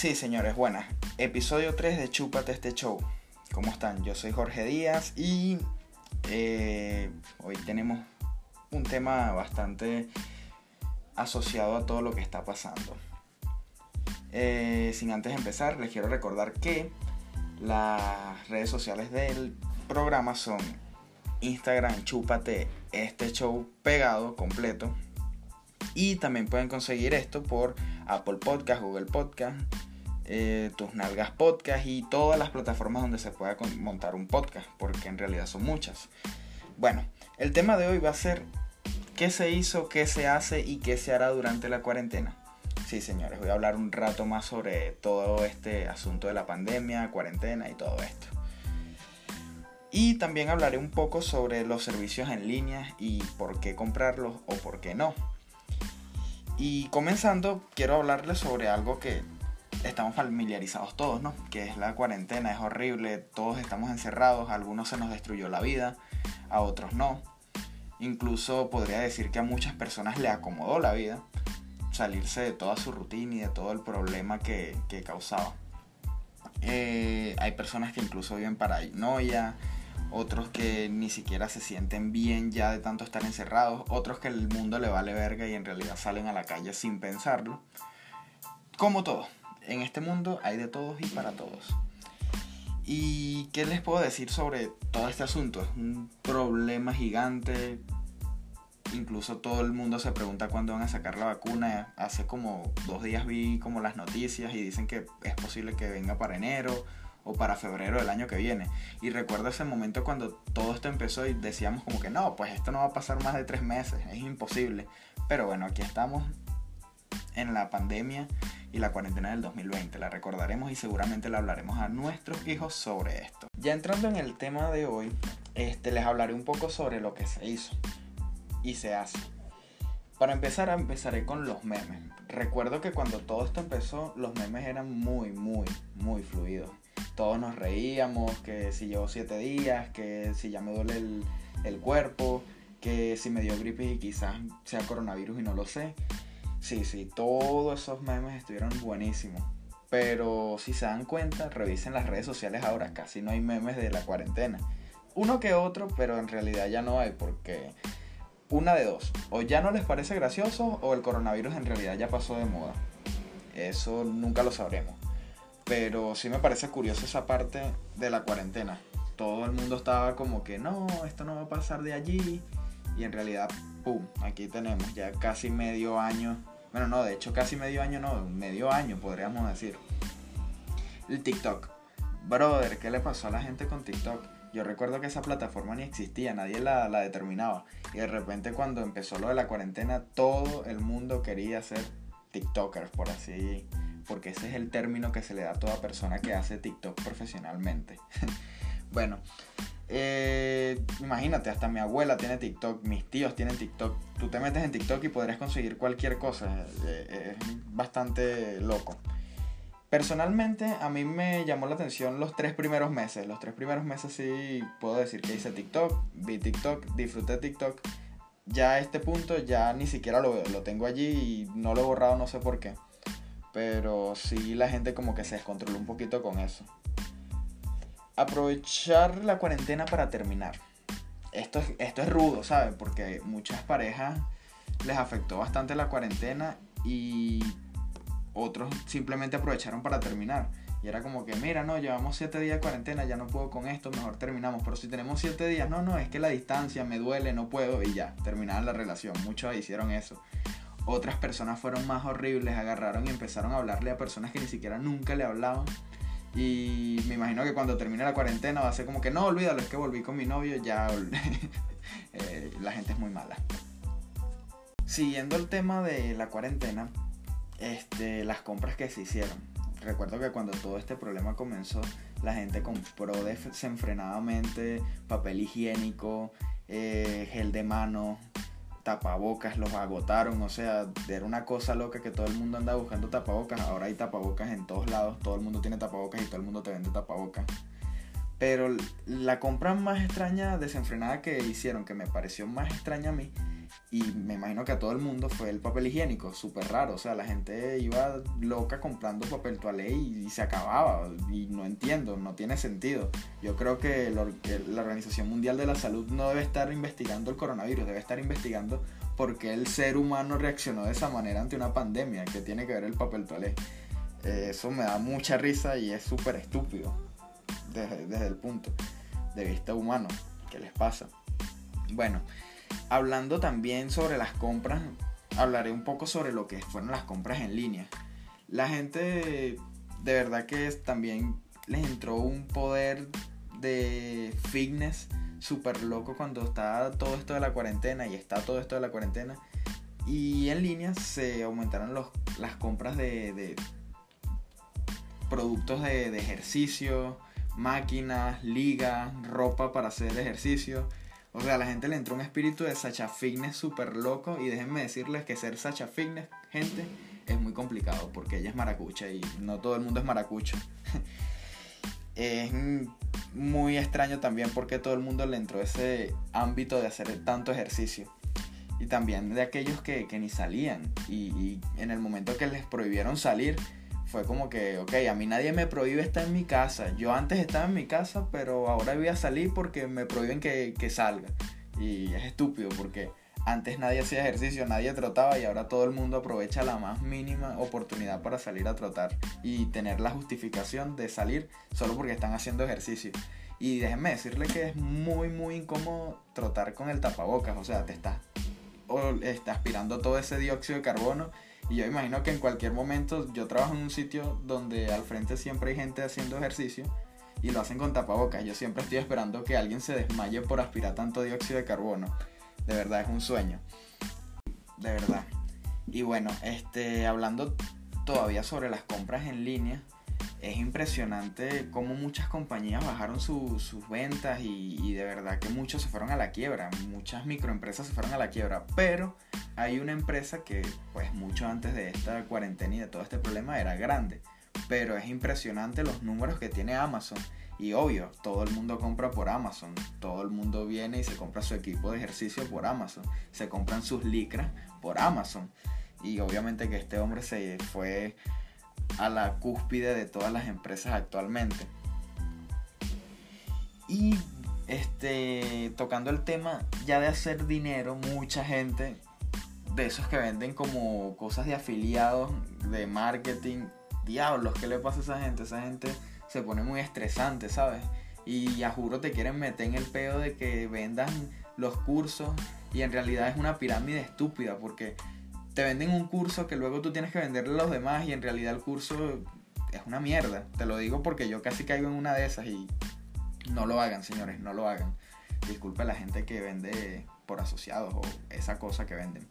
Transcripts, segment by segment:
Sí, señores, buenas. Episodio 3 de Chúpate este show. ¿Cómo están? Yo soy Jorge Díaz y eh, hoy tenemos un tema bastante asociado a todo lo que está pasando. Eh, sin antes empezar, les quiero recordar que las redes sociales del programa son Instagram, chúpate este show pegado, completo. Y también pueden conseguir esto por Apple Podcast, Google Podcast, eh, Tus Nalgas Podcast y todas las plataformas donde se pueda montar un podcast, porque en realidad son muchas. Bueno, el tema de hoy va a ser qué se hizo, qué se hace y qué se hará durante la cuarentena. Sí, señores, voy a hablar un rato más sobre todo este asunto de la pandemia, cuarentena y todo esto. Y también hablaré un poco sobre los servicios en línea y por qué comprarlos o por qué no. Y comenzando, quiero hablarles sobre algo que estamos familiarizados todos, ¿no? Que es la cuarentena, es horrible, todos estamos encerrados, a algunos se nos destruyó la vida, a otros no. Incluso podría decir que a muchas personas le acomodó la vida salirse de toda su rutina y de todo el problema que, causaba. Eh, hay personas que incluso viven paranoia, otros que ni siquiera se sienten bien ya de tanto estar encerrados, otros que el mundo le vale verga y en realidad salen a la calle sin pensarlo. Como todo, en este mundo hay de todos y para todos. ¿Y qué les puedo decir sobre todo este asunto? Es un problema gigante. Incluso todo el mundo se pregunta cuándo van a sacar la vacuna. Hace como dos días vi como las noticias y dicen que es posible que venga para enero o para febrero del año que viene. Y recuerdo ese momento cuando todo esto empezó y decíamos como que no, pues esto no va a pasar más de tres meses, es imposible. Pero bueno, aquí estamos en la pandemia y la cuarentena del 2020. La recordaremos y seguramente la hablaremos a nuestros hijos sobre esto. Ya entrando en el tema de hoy, este, les hablaré un poco sobre lo que se hizo y se hace. Para empezar, empezaré con los memes. Recuerdo que cuando todo esto empezó, los memes eran muy, muy, muy fluidos todos nos reíamos, que si llevo siete días, que si ya me duele el, cuerpo, que si me dio gripe y quizás sea coronavirus y no lo sé. Sí, sí, todos esos memes estuvieron buenísimos. Pero si se dan cuenta, revisen las redes sociales ahora, casi no hay memes de la cuarentena. Uno que otro, pero en realidad ya no hay porque una de dos, o ya no les parece gracioso o el coronavirus en realidad ya pasó de moda. Eso nunca lo sabremos. Pero sí me parece curioso esa parte de la cuarentena. Todo el mundo estaba como que no, esto no va a pasar de allí. Y en realidad, ¡pum! Aquí tenemos ya casi medio año. Bueno, no, de hecho casi medio año no, medio año podríamos decir. El TikTok. Brother, ¿qué le pasó a la gente con TikTok? Yo recuerdo que esa plataforma ni existía, nadie la, la, determinaba. Y de repente cuando empezó lo de la cuarentena, todo el mundo quería ser TikTokers, por así porque ese es el término que se le da a toda persona que hace TikTok profesionalmente. bueno, eh, imagínate, hasta mi abuela tiene TikTok, mis tíos tienen TikTok. Tú te metes en TikTok y podrías conseguir cualquier cosa. Eh, es bastante loco. Personalmente, a mí me llamó la atención los tres primeros meses. Los tres primeros meses sí puedo decir que hice TikTok, vi TikTok, disfruté TikTok. Ya a este punto ya ni siquiera lo, lo tengo allí y no lo he borrado, no sé por qué. Pero sí la gente como que se descontroló un poquito con eso. Aprovechar la cuarentena para terminar. Esto es, esto es rudo, ¿sabes? Porque muchas parejas les afectó bastante la cuarentena y otros simplemente aprovecharon para terminar. Y era como que, mira, no, llevamos siete días de cuarentena, ya no puedo con esto, mejor terminamos. Pero si tenemos siete días, no, no, es que la distancia me duele, no puedo, y ya, terminaron la relación. Muchos hicieron eso. Otras personas fueron más horribles, agarraron y empezaron a hablarle a personas que ni siquiera nunca le hablaban. Y me imagino que cuando termine la cuarentena va a ser como que no, olvídalo, es que volví con mi novio, ya eh, la gente es muy mala. Siguiendo el tema de la cuarentena, este, las compras que se hicieron. Recuerdo que cuando todo este problema comenzó, la gente compró desenfrenadamente papel higiénico, eh, gel de mano, tapabocas los agotaron, o sea, era una cosa loca que todo el mundo anda buscando tapabocas, ahora hay tapabocas en todos lados, todo el mundo tiene tapabocas y todo el mundo te vende tapabocas. Pero la compra más extraña, desenfrenada que hicieron, que me pareció más extraña a mí, Y me imagino que a todo el mundo fue el papel higiénico, súper raro. O sea, la gente iba loca comprando papel toalé y, se acababa. Y no entiendo, no tiene sentido. Yo creo que la Organización Mundial de la Salud no debe estar investigando el coronavirus, debe estar investigando por qué el ser humano reaccionó de esa manera ante una pandemia que tiene que ver el papel toalé. Eh, eso me da mucha risa y es súper estúpido desde, desde el punto de vista humano. ¿Qué les pasa? Bueno, hablando también sobre las compras, hablaré un poco sobre lo que fueron las compras en línea. La gente de verdad que también les entró un poder de fitness súper loco cuando está todo esto de la cuarentena y está todo esto de la cuarentena. Y en línea se aumentaron los, las compras de, productos de, de, ejercicio, máquinas, ligas, ropa para hacer ejercicio. O sea, a la gente le entró un espíritu de Sacha Fitness súper loco. Y déjenme decirles que ser Sacha Fitness, gente, es muy complicado porque ella es maracucha y no todo el mundo es maracucho. es muy extraño también porque todo el mundo le entró ese ámbito de hacer tanto ejercicio. Y también de aquellos que, ni salían. y en el momento que les prohibieron salir, fue como que, ok, a mí nadie me prohíbe estar en mi casa. Yo antes estaba en mi casa, pero ahora voy a salir porque me prohíben que, salga. Y es estúpido porque antes nadie hacía ejercicio, nadie trotaba y ahora todo el mundo aprovecha la más mínima oportunidad para salir a trotar y tener la justificación de salir solo porque están haciendo ejercicio. Y déjenme decirle que es muy, muy incómodo trotar con el tapabocas. O sea, te estás, está aspirando todo ese dióxido de carbono y yo imagino que en cualquier momento yo trabajo en un sitio donde al frente siempre hay gente haciendo ejercicio y lo hacen con tapabocas. Yo siempre estoy esperando que alguien se desmaye por aspirar tanto dióxido de carbono. De verdad es un sueño. De verdad. Y bueno, este hablando todavía sobre las compras en línea, es impresionante cómo muchas compañías bajaron sus ventas y, de verdad que muchos se fueron a la quiebra, muchas microempresas se fueron a la quiebra, pero hay una empresa que pues mucho antes de esta cuarentena y de todo este problema era grande, pero es impresionante los números que tiene Amazon y obvio, todo el mundo compra por Amazon, todo el mundo viene y se compra su equipo de ejercicio por Amazon, se compran sus licras por Amazon y obviamente que este hombre se fue a la cúspide de todas las empresas actualmente. Y este, tocando el tema ya de hacer dinero, mucha gente de esos que venden como cosas de afiliados, de marketing, diablos, ¿qué le pasa a esa gente? Esa gente se pone muy estresante, ¿sabes? Y ya juro te quieren meter en el pedo de que vendan los cursos y en realidad es una pirámide estúpida porque te venden un curso que luego tú tienes que venderle a los demás y en realidad el curso es una mierda. Te lo digo porque yo casi caigo en una de esas y no lo hagan, señores, no lo hagan. Disculpe a la gente que vende por asociados o esa cosa que venden.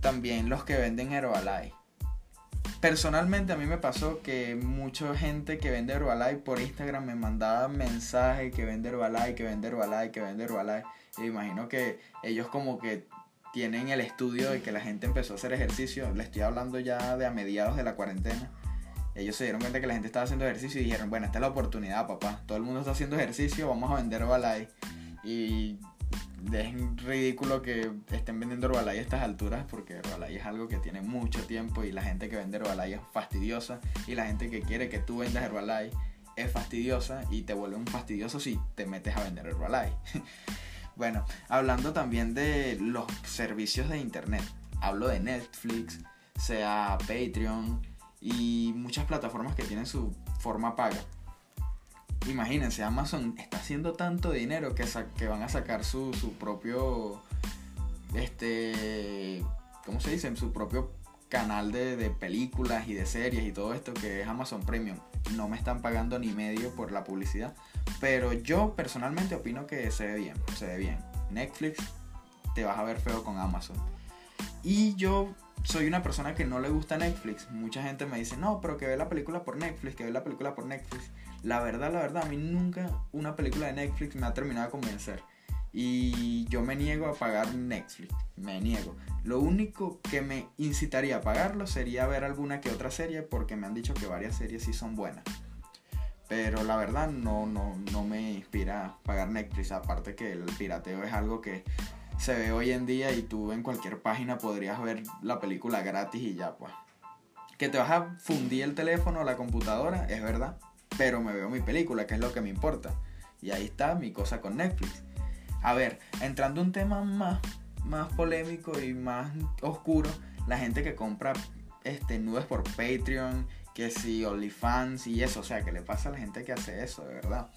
También los que venden Herbalife. Personalmente a mí me pasó que mucha gente que vende Herbalife por Instagram me mandaba mensajes que vende Herbalife, que vende Herbalife, que vende Herbalife. Y imagino que ellos como que tienen el estudio de que la gente empezó a hacer ejercicio, le estoy hablando ya de a mediados de la cuarentena, ellos se dieron cuenta que la gente estaba haciendo ejercicio y dijeron, bueno, esta es la oportunidad, papá, todo el mundo está haciendo ejercicio, vamos a vender Herbalife. Y es ridículo que estén vendiendo Herbalife a estas alturas porque Herbalife es algo que tiene mucho tiempo y la gente que vende Herbalife es fastidiosa y la gente que quiere que tú vendas Herbalife es fastidiosa y te vuelve un fastidioso si te metes a vender Herbalife. Bueno, hablando también de los servicios de internet. Hablo de Netflix, sea Patreon y muchas plataformas que tienen su forma paga. Imagínense, Amazon está haciendo tanto dinero que, que van a sacar su, su propio, este, ¿cómo se dice? Su propio canal de, de, películas y de series y todo esto que es Amazon Premium. No me están pagando ni medio por la publicidad. Pero yo personalmente opino que se ve bien. Se ve bien. Netflix te vas a ver feo con Amazon. Y yo soy una persona que no le gusta Netflix. Mucha gente me dice, no, pero que ve la película por Netflix, que ve la película por Netflix. La verdad, la verdad, a mí nunca una película de Netflix me ha terminado de convencer. Y yo me niego a pagar Netflix, me niego. Lo único que me incitaría a pagarlo sería ver alguna que otra serie porque me han dicho que varias series sí son buenas. Pero la verdad no, no, no me inspira pagar Netflix, aparte que el pirateo es algo que se ve hoy en día y tú en cualquier página podrías ver la película gratis y ya, pues. Que te vas a fundir el teléfono o la computadora, es verdad, pero me veo mi película, que es lo que me importa. Y ahí está mi cosa con Netflix. A ver, entrando un tema más, más polémico y más oscuro, la gente que compra este, nubes por Patreon, que si OnlyFans y eso, o sea, ¿qué le pasa a la gente que hace eso, de verdad?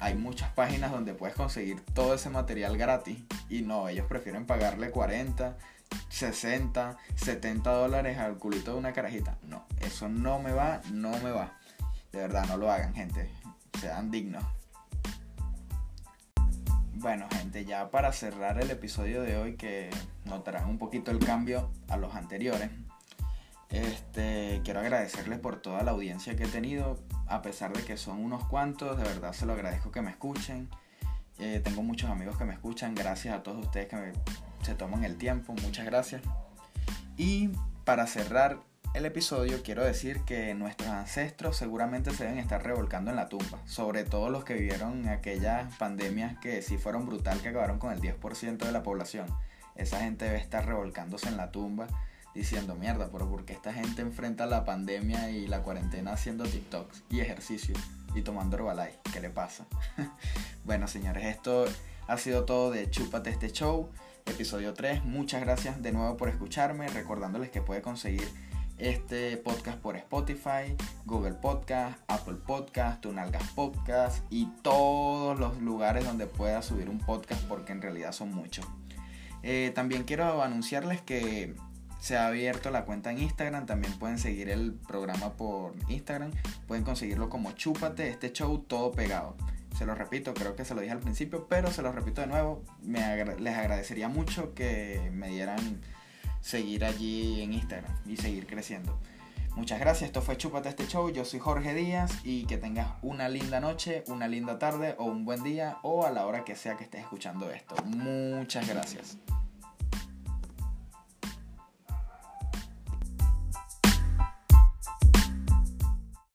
Hay muchas páginas donde puedes conseguir todo ese material gratis y no, ellos prefieren pagarle 40, 60, 70 dólares al culito de una carajita. No, eso no me va, no me va. De verdad, no lo hagan, gente. Sean dignos. Bueno, gente, ya para cerrar el episodio de hoy, que notarán un poquito el cambio a los anteriores, este, quiero agradecerles por toda la audiencia que he tenido, a pesar de que son unos cuantos, de verdad se lo agradezco que me escuchen. Eh, tengo muchos amigos que me escuchan, gracias a todos ustedes que se toman el tiempo, muchas gracias. Y para cerrar el episodio quiero decir que nuestros ancestros seguramente se deben estar revolcando en la tumba, sobre todo los que vivieron aquellas pandemias que sí fueron brutal, que acabaron con el 10% de la población. Esa gente debe estar revolcándose en la tumba diciendo, mierda, pero porque esta gente enfrenta la pandemia y la cuarentena haciendo TikToks y ejercicio y tomando Herbalife? ¿Qué le pasa? bueno, señores, esto ha sido todo de Chúpate este show, episodio 3. Muchas gracias de nuevo por escucharme, recordándoles que puede conseguir este podcast por Spotify, Google Podcast, Apple Podcast, Tunalgas Podcast y todos los lugares donde pueda subir un podcast porque en realidad son muchos. Eh, también quiero anunciarles que se ha abierto la cuenta en Instagram. También pueden seguir el programa por Instagram. Pueden conseguirlo como Chúpate, este show todo pegado. Se lo repito, creo que se lo dije al principio, pero se lo repito de nuevo. Me les agradecería mucho que me dieran seguir allí en Instagram y seguir creciendo. Muchas gracias, esto fue Chúpate este show, yo soy Jorge Díaz y que tengas una linda noche, una linda tarde o un buen día o a la hora que sea que estés escuchando esto. Muchas gracias.